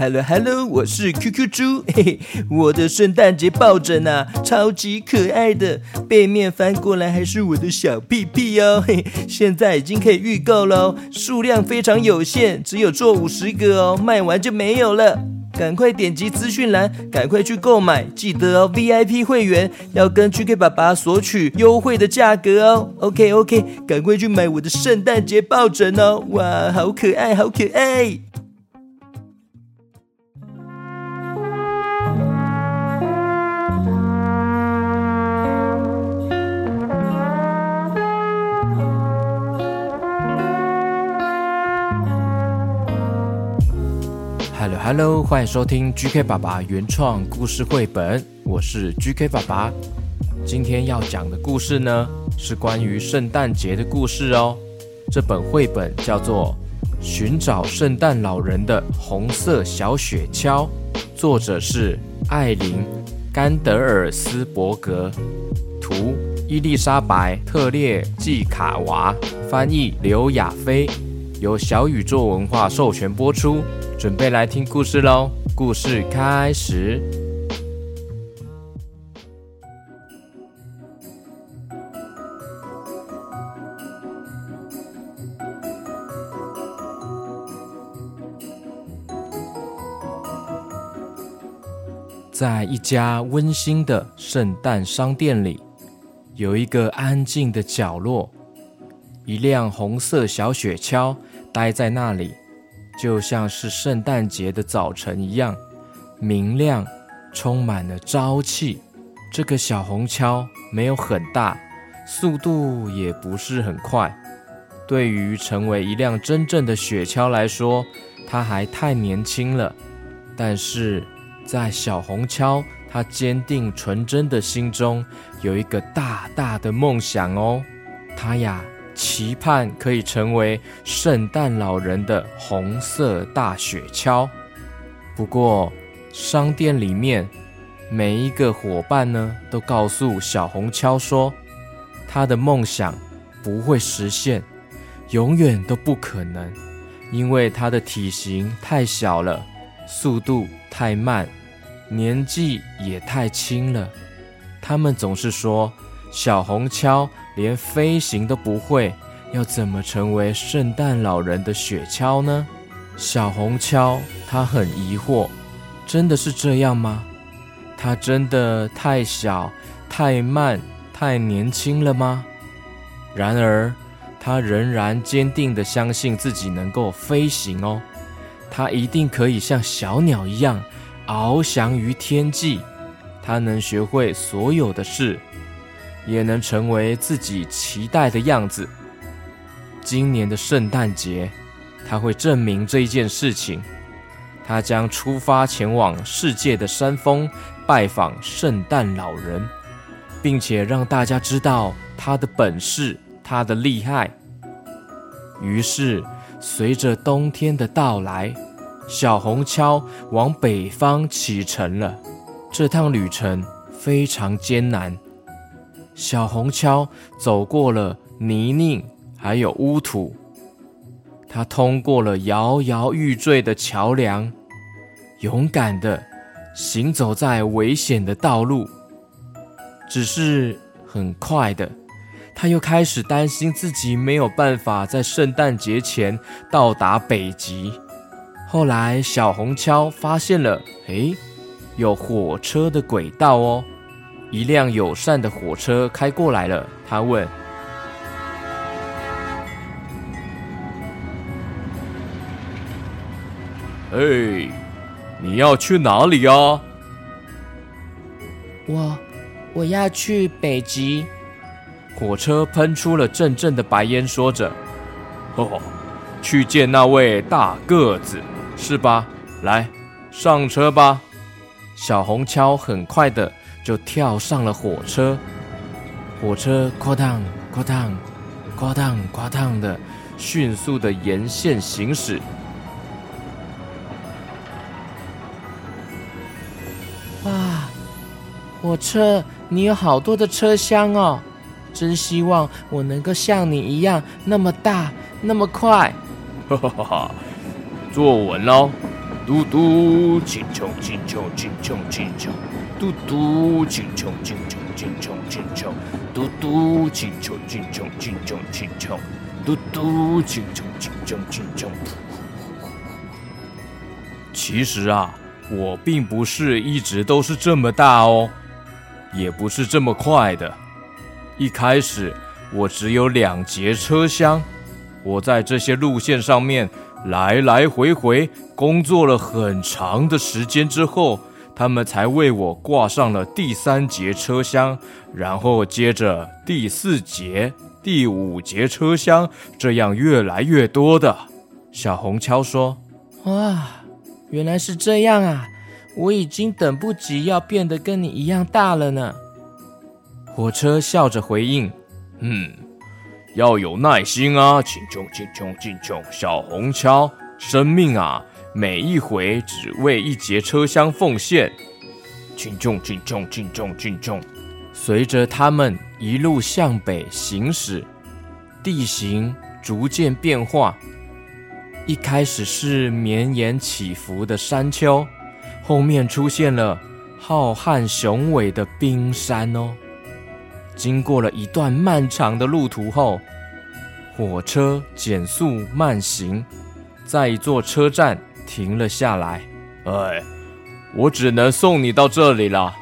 Hello Hello，我是 QQ 猪，嘿嘿，我的圣诞节抱枕啊，超级可爱的，背面翻过来还是我的小屁屁哦，嘿，现在已经可以预购喽，数量非常有限，只有做五十个哦，卖完就没有了，赶快点击资讯栏，赶快去购买，记得哦，VIP 会员要跟 QQ 爸爸索取优惠的价格哦，OK OK，赶快去买我的圣诞节抱枕哦，哇，好可爱，好可爱。Hello 欢迎收听 GK 爸爸原创故事绘本，我是 GK 爸爸。今天要讲的故事呢，是关于圣诞节的故事哦。这本绘本叫做《寻找圣诞老人的红色小雪橇》，作者是艾琳·甘德尔斯伯格，图伊丽莎白·特列季卡娃，翻译刘亚飞，由小宇宙文化授权播出。准备来听故事喽！故事开始。在一家温馨的圣诞商店里，有一个安静的角落，一辆红色小雪橇待在那里。就像是圣诞节的早晨一样，明亮，充满了朝气。这个小红橇没有很大，速度也不是很快。对于成为一辆真正的雪橇来说，它还太年轻了。但是在小红橇它坚定纯真的心中，有一个大大的梦想哦，它呀。期盼可以成为圣诞老人的红色大雪橇。不过，商店里面每一个伙伴呢，都告诉小红橇说，他的梦想不会实现，永远都不可能，因为他的体型太小了，速度太慢，年纪也太轻了。他们总是说。小红橇连飞行都不会，要怎么成为圣诞老人的雪橇呢？小红橇他很疑惑，真的是这样吗？它真的太小、太慢、太年轻了吗？然而，他仍然坚定地相信自己能够飞行哦，他一定可以像小鸟一样翱翔于天际，他能学会所有的事。也能成为自己期待的样子。今年的圣诞节，他会证明这一件事情。他将出发前往世界的山峰，拜访圣诞老人，并且让大家知道他的本事，他的厉害。于是，随着冬天的到来，小红橇往北方启程了。这趟旅程非常艰难。小红橇走过了泥泞，还有污土，它通过了摇摇欲坠的桥梁，勇敢的行走在危险的道路。只是很快的，他又开始担心自己没有办法在圣诞节前到达北极。后来，小红橇发现了，诶，有火车的轨道哦。一辆友善的火车开过来了，他问：“哎，你要去哪里呀？”“我我要去北极。”火车喷出了阵阵的白烟，说着：“哦，去见那位大个子是吧？来，上车吧。”小红橇很快的。就跳上了火车，火车哐当哐当哐当哐当的迅速的沿线行驶。哇，火车，你有好多的车厢哦！真希望我能够像你一样那么大那么快。哈哈哈哈！坐稳喽，嘟嘟，轻重轻重轻重轻重，嘟嘟，轻重轻重轻重轻重，嘟嘟，轻重轻重轻重轻重，嘟嘟，轻重轻重轻重。其实啊，我并不是一直都是这么大哦，也不是这么快的。一开始我只有两节车厢，我在这些路线上面来来回回工作了很长的时间之后，他们才为我挂上了第三节车厢，然后接着第四节、第五节车厢，这样越来越多的。小红敲说：“哇！”原来是这样啊！我已经等不及要变得跟你一样大了呢。火车笑着回应：“嗯，要有耐心啊，请重，请重，请重。小红桥，生命啊，每一回只为一节车厢奉献。请重，请重，请重，请重。随着他们一路向北行驶，地形逐渐变化。一开始是绵延起伏的山丘，后面出现了浩瀚雄伟的冰山哦。经过了一段漫长的路途后，火车减速慢行，在一座车站停了下来。哎，我只能送你到这里了。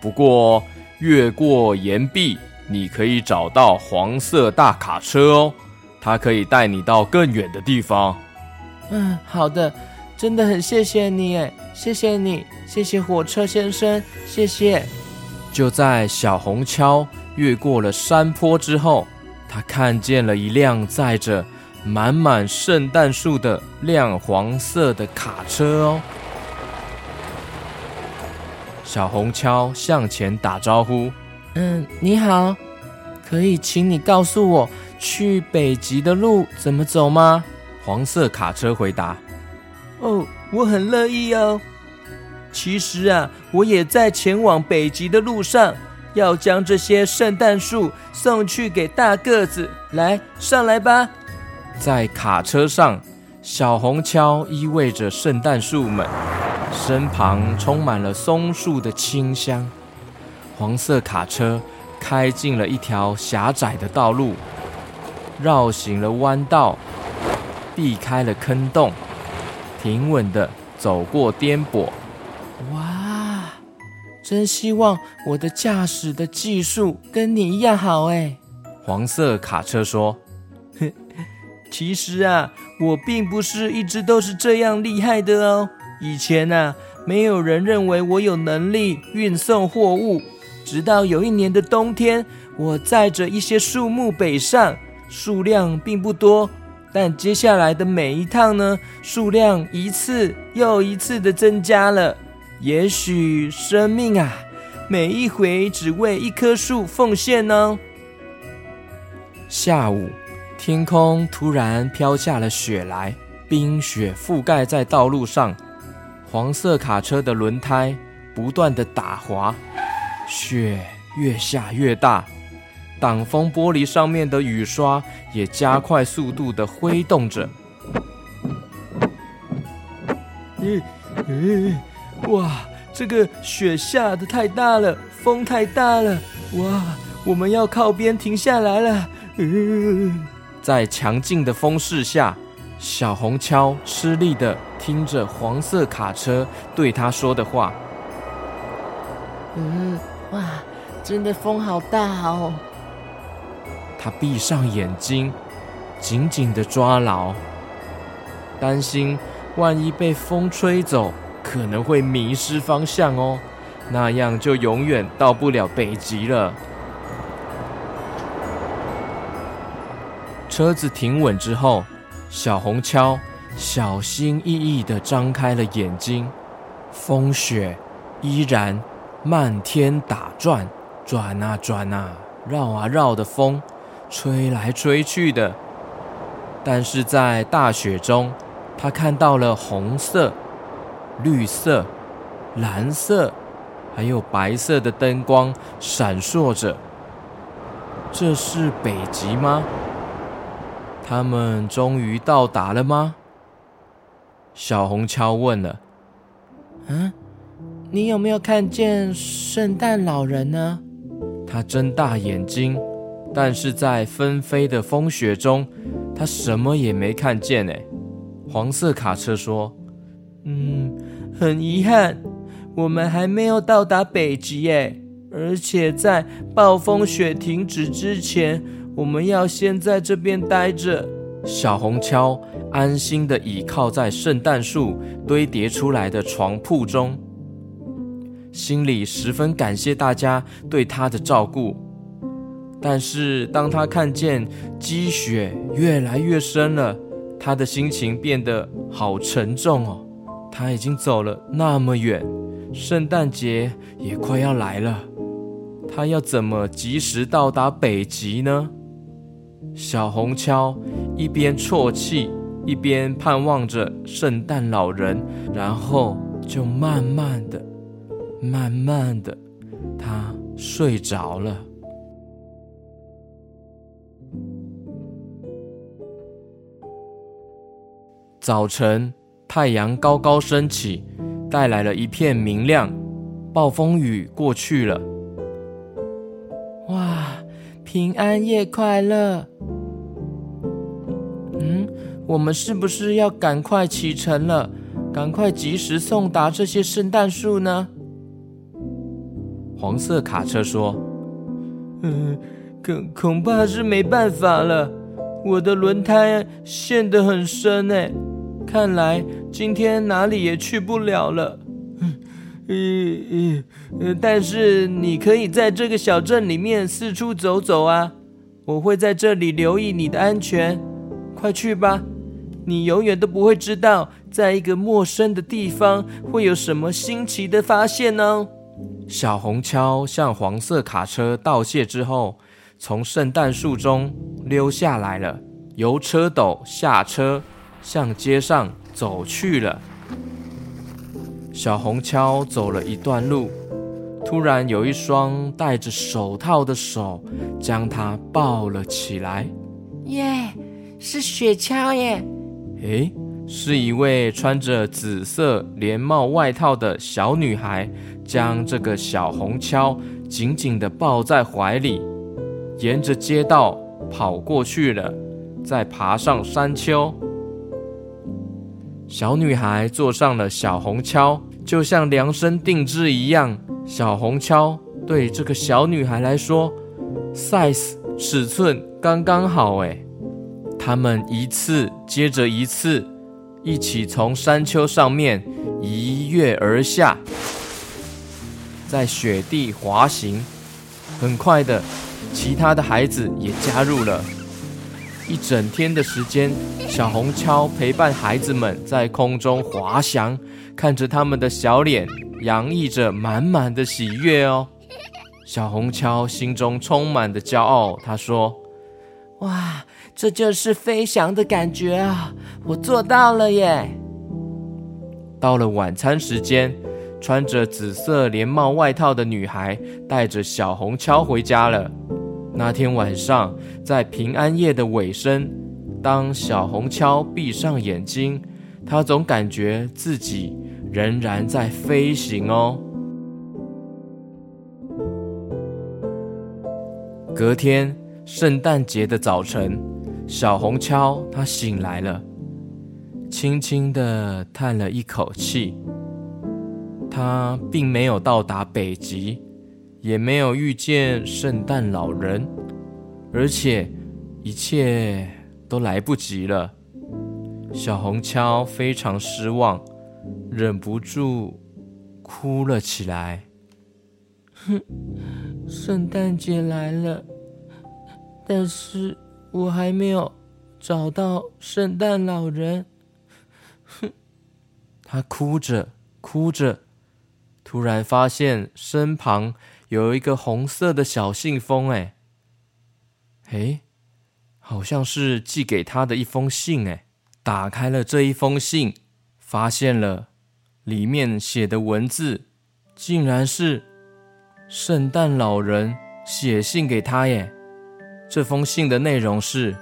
不过越过岩壁，你可以找到黄色大卡车哦，它可以带你到更远的地方。嗯，好的，真的很谢谢你，哎，谢谢你，谢谢火车先生，谢谢。就在小红桥越过了山坡之后，他看见了一辆载着满满圣诞树的亮黄色的卡车哦。小红敲向前打招呼：“嗯，你好，可以请你告诉我去北极的路怎么走吗？”黄色卡车回答：“哦，我很乐意哦。其实啊，我也在前往北极的路上，要将这些圣诞树送去给大个子。来，上来吧。”在卡车上，小红锹依偎着圣诞树们，身旁充满了松树的清香。黄色卡车开进了一条狭窄的道路，绕行了弯道。避开了坑洞，平稳的走过颠簸。哇，真希望我的驾驶的技术跟你一样好哎！黄色卡车说：“其实啊，我并不是一直都是这样厉害的哦。以前啊，没有人认为我有能力运送货物。直到有一年的冬天，我载着一些树木北上，数量并不多。”但接下来的每一趟呢，数量一次又一次的增加了。也许生命啊，每一回只为一棵树奉献呢。下午，天空突然飘下了雪来，冰雪覆盖在道路上，黄色卡车的轮胎不断的打滑，雪越下越大。挡风玻璃上面的雨刷也加快速度的挥动着。嗯嗯，哇，这个雪下的太大了，风太大了，哇，我们要靠边停下来了。嗯，在强劲的风势下，小红锹吃力的听着黄色卡车对他说的话。嗯，哇，真的风好大哦。他闭上眼睛，紧紧的抓牢，担心万一被风吹走，可能会迷失方向哦，那样就永远到不了北极了。车子停稳之后，小红锹小心翼翼的张开了眼睛，风雪依然漫天打转，转啊转啊，绕啊绕的风。吹来吹去的，但是在大雪中，他看到了红色、绿色、蓝色，还有白色的灯光闪烁着。这是北极吗？他们终于到达了吗？小红敲问了：“嗯，你有没有看见圣诞老人呢？”他睁大眼睛，但是在纷飞的风雪中，他什么也没看见。哎，黄色卡车说：“嗯，很遗憾，我们还没有到达北极。哎，而且在暴风雪停止之前，我们要先在这边待着。”小红锹安心的倚靠在圣诞树堆叠出来的床铺中。心里十分感谢大家对他的照顾，但是当他看见积雪越来越深了，他的心情变得好沉重哦。他已经走了那么远，圣诞节也快要来了，他要怎么及时到达北极呢？小红锹一边啜泣，一边盼望着圣诞老人，然后就慢慢的。慢慢的，他睡着了。早晨，太阳高高升起，带来了一片明亮。暴风雨过去了。哇，平安夜快乐！嗯，我们是不是要赶快启程了？赶快及时送达这些圣诞树呢？黄色卡车说：“嗯，恐恐怕是没办法了。我的轮胎陷得很深哎，看来今天哪里也去不了了。嗯嗯，但是你可以在这个小镇里面四处走走啊，我会在这里留意你的安全。快去吧，你永远都不会知道，在一个陌生的地方会有什么新奇的发现呢。”小红锹向黄色卡车道谢之后，从圣诞树中溜下来了，由车斗下车，向街上走去了。小红橇走了一段路，突然有一双戴着手套的手将它抱了起来。耶，是雪橇耶！诶，是一位穿着紫色连帽外套的小女孩。将这个小红橇紧紧地抱在怀里，沿着街道跑过去了，再爬上山丘。小女孩坐上了小红锹，就像量身定制一样。小红锹对这个小女孩来说，size 尺寸刚刚好。哎，他们一次接着一次，一起从山丘上面一跃而下。在雪地滑行，很快的，其他的孩子也加入了。一整天的时间，小红锹陪伴孩子们在空中滑翔，看着他们的小脸，洋溢着满满的喜悦哦。小红锹心中充满的骄傲，他说：“哇，这就是飞翔的感觉啊！我做到了耶！”到了晚餐时间。穿着紫色连帽外套的女孩带着小红锹回家了。那天晚上，在平安夜的尾声，当小红锹闭上眼睛，她总感觉自己仍然在飞行哦。隔天，圣诞节的早晨，小红锹他醒来了，轻轻地叹了一口气。他并没有到达北极，也没有遇见圣诞老人，而且一切都来不及了。小红锹非常失望，忍不住哭了起来。哼，圣诞节来了，但是我还没有找到圣诞老人。哼，他哭着哭着。突然发现身旁有一个红色的小信封，哎，哎，好像是寄给他的一封信，哎，打开了这一封信，发现了里面写的文字，竟然是圣诞老人写信给他，耶！这封信的内容是：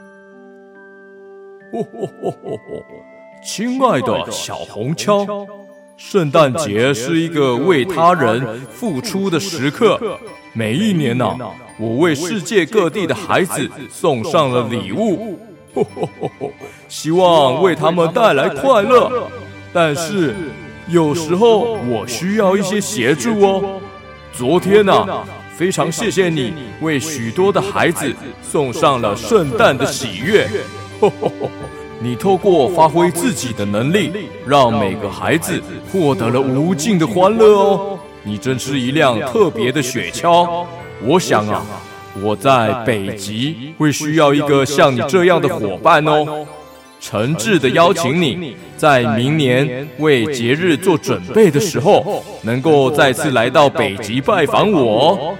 亲爱的小红锹，圣诞节是一个为他人付出的时刻。每一年呢，我为世界各地的孩子送上了礼物，希望为他们带来快乐。但是有时候我需要一些协助哦。昨天呢，非常谢谢你为许多的孩子送上了圣诞的喜悦。你透过发挥自己的能力，让每个孩子获得了无尽的欢乐哦。你真是一辆特别的雪橇。我想啊，我在北极会需要一个像你这样的伙伴哦。诚挚的邀请你，在明年为节日做准备的时候，能够再次来到北极拜访我。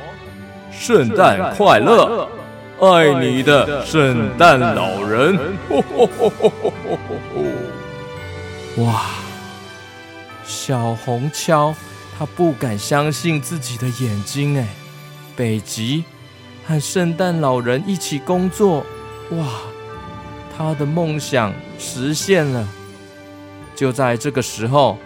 圣诞快乐！爱你的圣诞老人，哇！小红锹，他不敢相信自己的眼睛，哎，北极和圣诞老人一起工作，哇！他的梦想实现了。就在这个时候，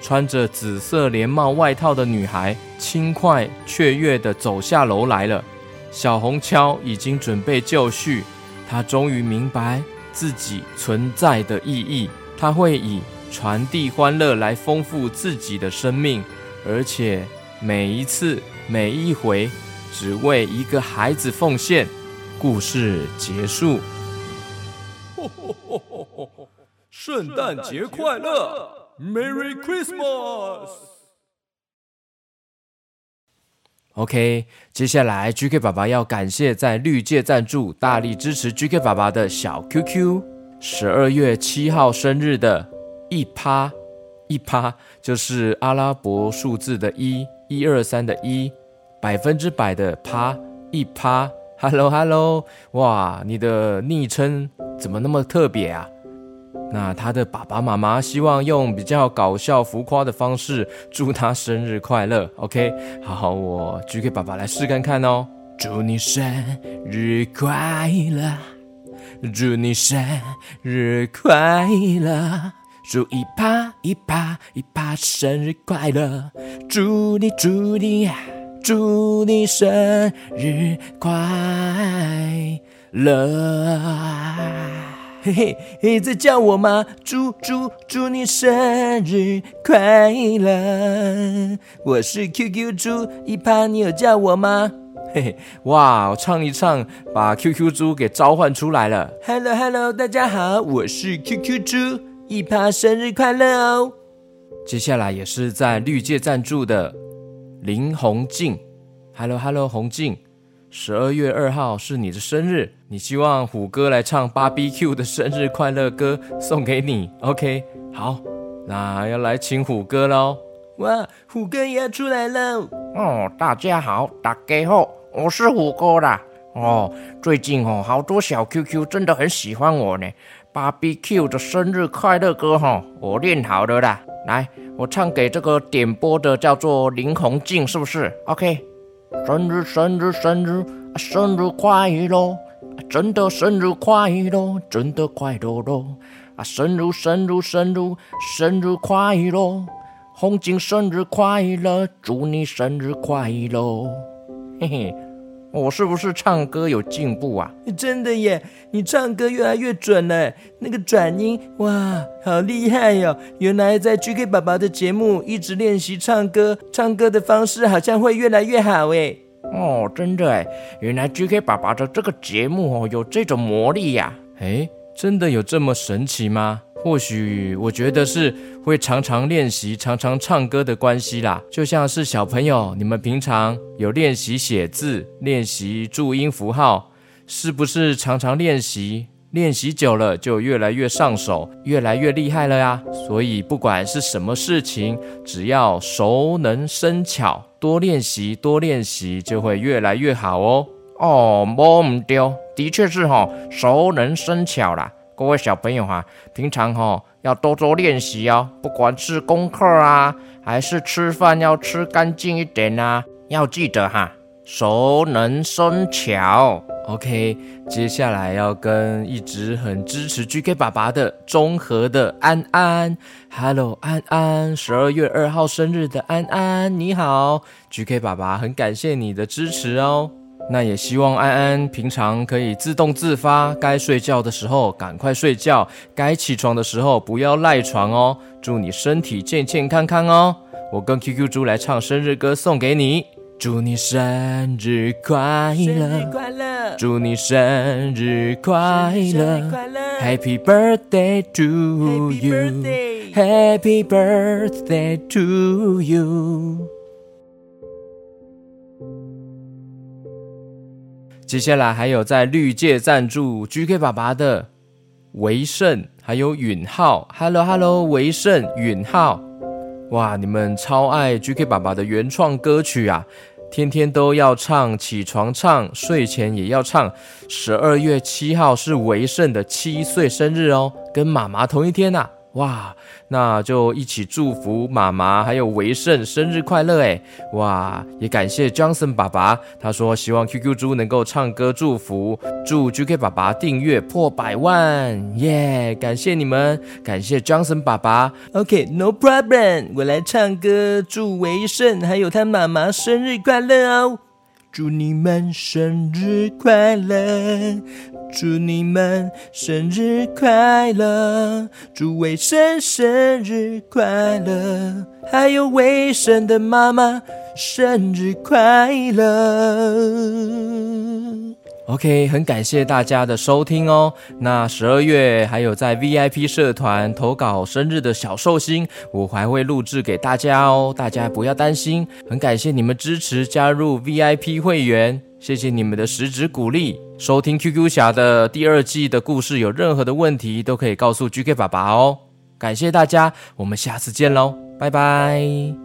穿着紫色连帽外套的女孩轻快雀跃的走下楼来了。小红锹已经准备就绪，他终于明白自己存在的意义。他会以传递欢乐来丰富自己的生命，而且每一次、每一回，只为一个孩子奉献。故事结束。圣诞节快乐，Merry OK，接下来 GK 爸爸要感谢在绿界赞助、大力支持 GK 爸爸的小 QQ，十二月七号生日的一趴一趴，就是阿拉伯数字的一一二三的一，百分之百的趴一趴。Hello Hello，哇，你的昵称怎么那么特别啊？那他的爸爸妈妈希望用比较搞笑浮夸的方式祝他生日快乐。OK，好，好我举给爸爸来试看看哦。祝你生日快乐，祝你生日快乐，祝一趴一趴一趴生日快乐，祝你祝你祝你生日快乐。嘿嘿嘿，在叫我吗？祝祝祝你生日快乐！我是 QQ 猪一趴，你有叫我吗？嘿嘿，哇，我唱一唱，把 QQ 猪给召唤出来了。Hello Hello，大家好，我是 QQ 猪一趴，生日快乐哦！接下来也是在绿界赞助的林红静，Hello Hello，红静。十二月二号是你的生日，你希望虎哥来唱芭比 Q 的生日快乐歌送给你，OK？好，那要来请虎哥喽。哇，虎哥也要出来喽！哦，大家好，大家好，我是虎哥啦。哦，最近哦，好多小 QQ 真的很喜欢我呢。芭比 Q 的生日快乐歌哈，我练好了啦。来，我唱给这个点播的叫做林红静，是不是？OK？生日，生日，生日，生日快乐！真的生日快乐，真的快乐乐！啊，生日，生日，生日，生日快乐！红景生日快乐，祝你生日快乐！嘿嘿。我是不是唱歌有进步啊？真的耶，你唱歌越来越准了，那个转音哇，好厉害哟！原来在 GK 宝宝的节目一直练习唱歌，唱歌的方式好像会越来越好哎。哦，真的哎，原来 GK 爸爸的这个节目哦有这种魔力呀！哎，真的有这么神奇吗？或许我觉得是会常常练习、常常唱歌的关系啦，就像是小朋友，你们平常有练习写字、练习注音符号，是不是常常练习？练习久了就越来越上手，越来越厉害了呀。所以不管是什么事情，只要熟能生巧，多练习、多练习，就会越来越好哦。哦，摸唔丢，的确是哈，熟能生巧啦。各位小朋友哈，平常哈要多多练习哦，不管是功课啊，还是吃饭要吃干净一点啊，要记得哈，熟能生巧。OK，接下来要跟一直很支持 GK 爸爸的中和的安安，Hello 安安，十二月二号生日的安安，你好，GK 爸爸很感谢你的支持哦。那也希望安安平常可以自动自发，该睡觉的时候赶快睡觉，该起床的时候不要赖床哦。祝你身体健健康康哦。我跟 QQ 猪来唱生日歌送给你。祝你生日快乐！祝你生日快乐！Happy birthday to you！Happy birthday to you！接下来还有在绿界赞助 GK 爸爸的维盛，还有允浩。Hello Hello，维盛、允浩，哇，你们超爱 GK 爸爸的原创歌曲啊！天天都要唱，起床唱，睡前也要唱。十二月七号是维盛的七岁生日哦，跟妈妈同一天呐。哇，那就一起祝福妈妈还有维盛生日快乐哎！哇，也感谢 Johnson 爸爸，他说希望 QQ 猪能够唱歌祝福，祝 GK 爸爸订阅破百万耶！感谢你们，感谢 Johnson 爸爸。OK，No problem，我来唱歌祝维盛还有他妈妈生日快乐哦。祝你们生日快乐！祝你们生日快乐！祝卫生生日快乐！还有卫生的妈妈生日快乐！OK，很感谢大家的收听哦。那十二月还有在 VIP 社团投稿生日的小寿星，我还会录制给大家哦。大家不要担心，很感谢你们支持加入 VIP 会员，谢谢你们的实质鼓励。收听 QQ 侠的第二季的故事，有任何的问题都可以告诉 GK 爸爸哦。感谢大家，我们下次见喽，拜拜。